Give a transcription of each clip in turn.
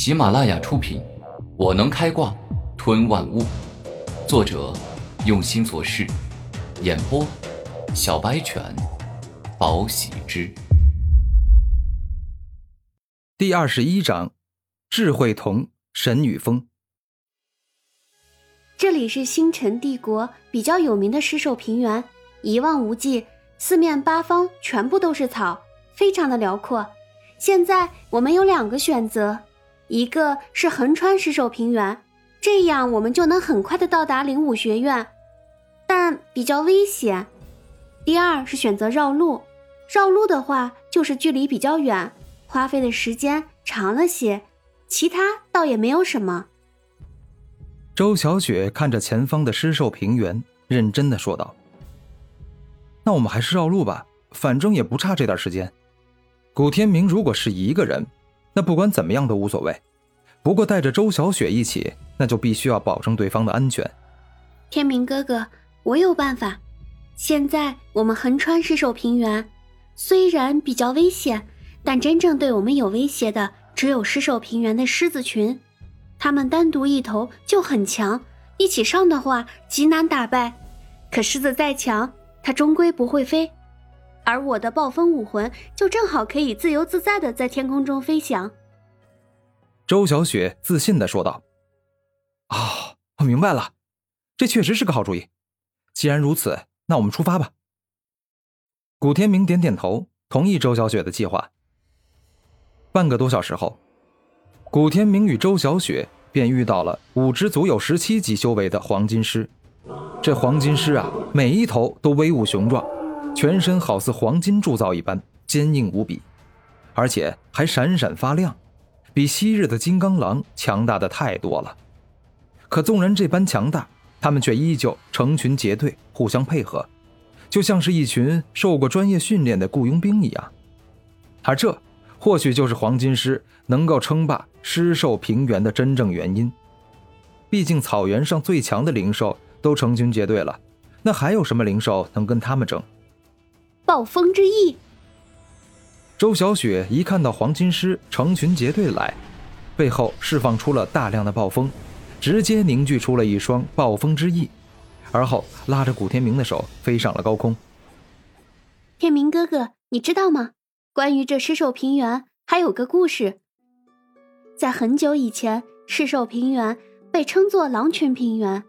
喜马拉雅出品，《我能开挂吞万物》，作者用心做事，演播小白犬，宝喜之。第二十一章：智慧童神女峰。这里是星辰帝国比较有名的狮兽平原，一望无际，四面八方全部都是草，非常的辽阔。现在我们有两个选择。一个是横穿石兽平原，这样我们就能很快的到达灵武学院，但比较危险。第二是选择绕路，绕路的话就是距离比较远，花费的时间长了些，其他倒也没有什么。周小雪看着前方的狮兽平原，认真的说道：“那我们还是绕路吧，反正也不差这段时间。古天明如果是一个人。”那不管怎么样都无所谓，不过带着周小雪一起，那就必须要保证对方的安全。天明哥哥，我有办法。现在我们横穿狮兽平原，虽然比较危险，但真正对我们有威胁的只有狮兽平原的狮子群，他们单独一头就很强，一起上的话极难打败。可狮子再强，它终归不会飞。而我的暴风武魂就正好可以自由自在的在天空中飞翔。周小雪自信的说道：“哦，我明白了，这确实是个好主意。既然如此，那我们出发吧。”古天明点点头，同意周小雪的计划。半个多小时后，古天明与周小雪便遇到了五只足有十七级修为的黄金狮。这黄金狮啊，每一头都威武雄壮。全身好似黄金铸造一般坚硬无比，而且还闪闪发亮，比昔日的金刚狼强大的太多了。可纵然这般强大，他们却依旧成群结队，互相配合，就像是一群受过专业训练的雇佣兵一样。而这或许就是黄金狮能够称霸狮兽平原的真正原因。毕竟草原上最强的灵兽都成群结队了，那还有什么灵兽能跟他们争？暴风之翼。周小雪一看到黄金狮成群结队来，背后释放出了大量的暴风，直接凝聚出了一双暴风之翼，而后拉着古天明的手飞上了高空。天明哥哥，你知道吗？关于这狮兽平原还有个故事。在很久以前，狮兽平原被称作狼群平原，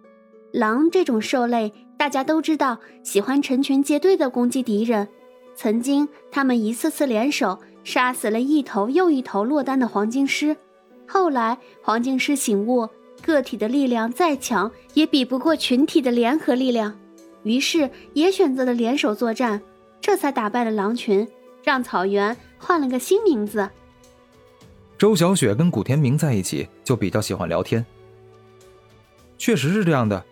狼这种兽类。大家都知道，喜欢成群结队的攻击敌人。曾经，他们一次次联手，杀死了一头又一头落单的黄金狮。后来，黄金狮醒悟，个体的力量再强，也比不过群体的联合力量，于是也选择了联手作战，这才打败了狼群，让草原换了个新名字。周小雪跟古天明在一起，就比较喜欢聊天。确实是这样的。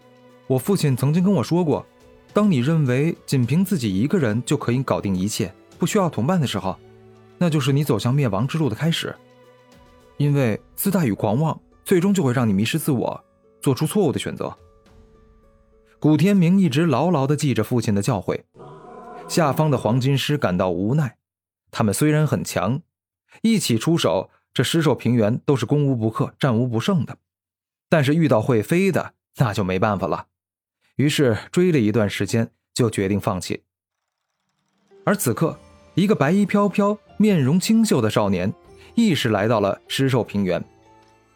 我父亲曾经跟我说过，当你认为仅凭自己一个人就可以搞定一切，不需要同伴的时候，那就是你走向灭亡之路的开始。因为自大与狂妄，最终就会让你迷失自我，做出错误的选择。古天明一直牢牢地记着父亲的教诲。下方的黄金狮感到无奈，他们虽然很强，一起出手，这狮兽平原都是攻无不克、战无不胜的，但是遇到会飞的，那就没办法了。于是追了一段时间，就决定放弃。而此刻，一个白衣飘飘、面容清秀的少年，亦是来到了狮兽平原。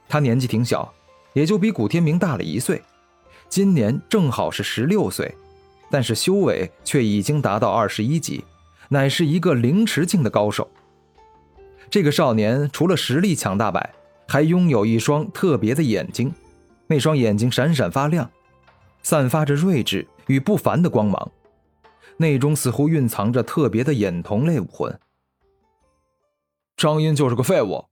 他年纪挺小，也就比古天明大了一岁，今年正好是十六岁，但是修为却已经达到二十一级，乃是一个灵池境的高手。这个少年除了实力强大外，还拥有一双特别的眼睛，那双眼睛闪闪发亮。散发着睿智与不凡的光芒，内中似乎蕴藏着特别的眼瞳类武魂。张音就是个废物，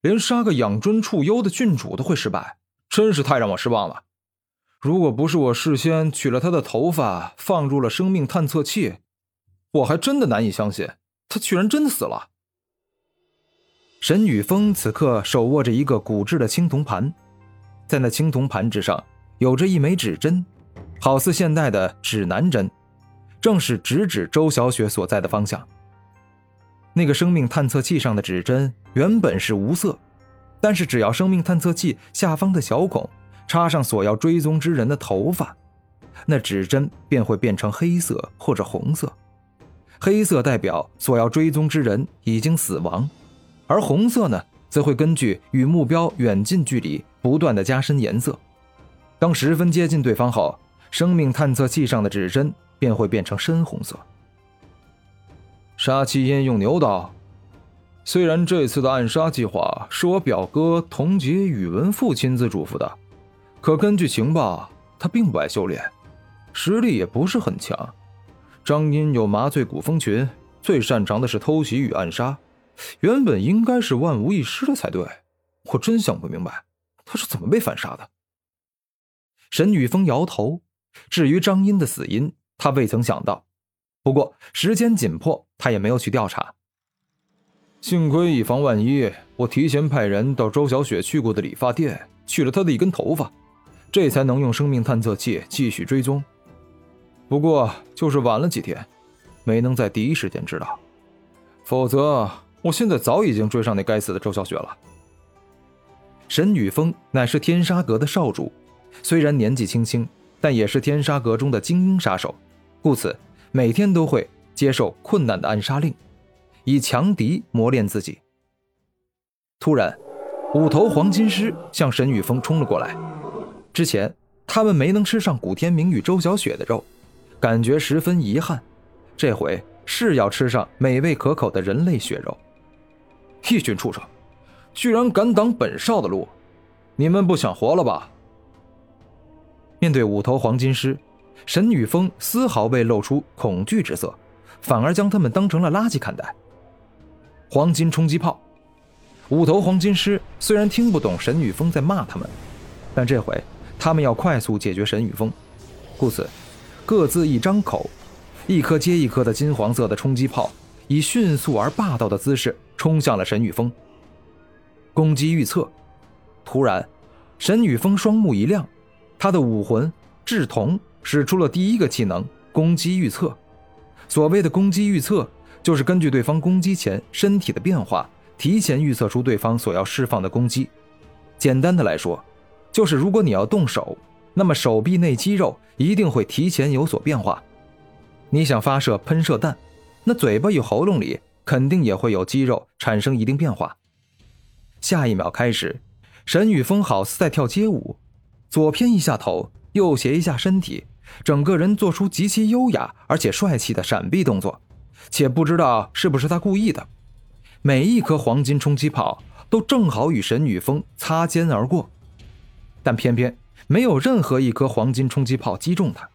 连杀个养尊处优的郡主都会失败，真是太让我失望了。如果不是我事先取了他的头发，放入了生命探测器，我还真的难以相信他居然真的死了。沈雨峰此刻手握着一个古制的青铜盘，在那青铜盘之上。有着一枚指针，好似现代的指南针，正是直指周小雪所在的方向。那个生命探测器上的指针原本是无色，但是只要生命探测器下方的小孔插上所要追踪之人的头发，那指针便会变成黑色或者红色。黑色代表所要追踪之人已经死亡，而红色呢，则会根据与目标远近距离不断的加深颜色。当十分接近对方后，生命探测器上的指针便会变成深红色。杀气烟用牛刀。虽然这次的暗杀计划是我表哥童杰宇文富亲自嘱咐的，可根据情报，他并不爱修炼，实力也不是很强。张音有麻醉古风群，最擅长的是偷袭与暗杀，原本应该是万无一失的才对。我真想不明白，他是怎么被反杀的。沈雨峰摇头。至于张英的死因，他未曾想到。不过时间紧迫，他也没有去调查。幸亏以防万一，我提前派人到周小雪去过的理发店取了她的一根头发，这才能用生命探测器继续追踪。不过就是晚了几天，没能在第一时间知道，否则我现在早已经追上那该死的周小雪了。沈雨峰乃是天杀阁的少主，虽然年纪轻轻，但也是天杀阁中的精英杀手，故此。每天都会接受困难的暗杀令，以强敌磨练自己。突然，五头黄金狮向沈雨峰冲了过来。之前他们没能吃上古天明与周小雪的肉，感觉十分遗憾。这回是要吃上美味可口的人类血肉。一群畜生，居然敢挡本少的路！你们不想活了吧？面对五头黄金狮。沈雨峰丝毫未露出恐惧之色，反而将他们当成了垃圾看待。黄金冲击炮，五头黄金狮虽然听不懂沈雨峰在骂他们，但这回他们要快速解决沈雨峰，故此各自一张口，一颗接一颗的金黄色的冲击炮以迅速而霸道的姿势冲向了沈雨峰。攻击预测，突然，沈雨峰双目一亮，他的武魂志同。使出了第一个技能攻击预测。所谓的攻击预测，就是根据对方攻击前身体的变化，提前预测出对方所要释放的攻击。简单的来说，就是如果你要动手，那么手臂内肌肉一定会提前有所变化。你想发射喷射弹，那嘴巴与喉咙里肯定也会有肌肉产生一定变化。下一秒开始，沈雨峰好似在跳街舞，左偏一下头，右斜一下身体。整个人做出极其优雅而且帅气的闪避动作，且不知道是不是他故意的。每一颗黄金冲击炮都正好与神女峰擦肩而过，但偏偏没有任何一颗黄金冲击炮击中他。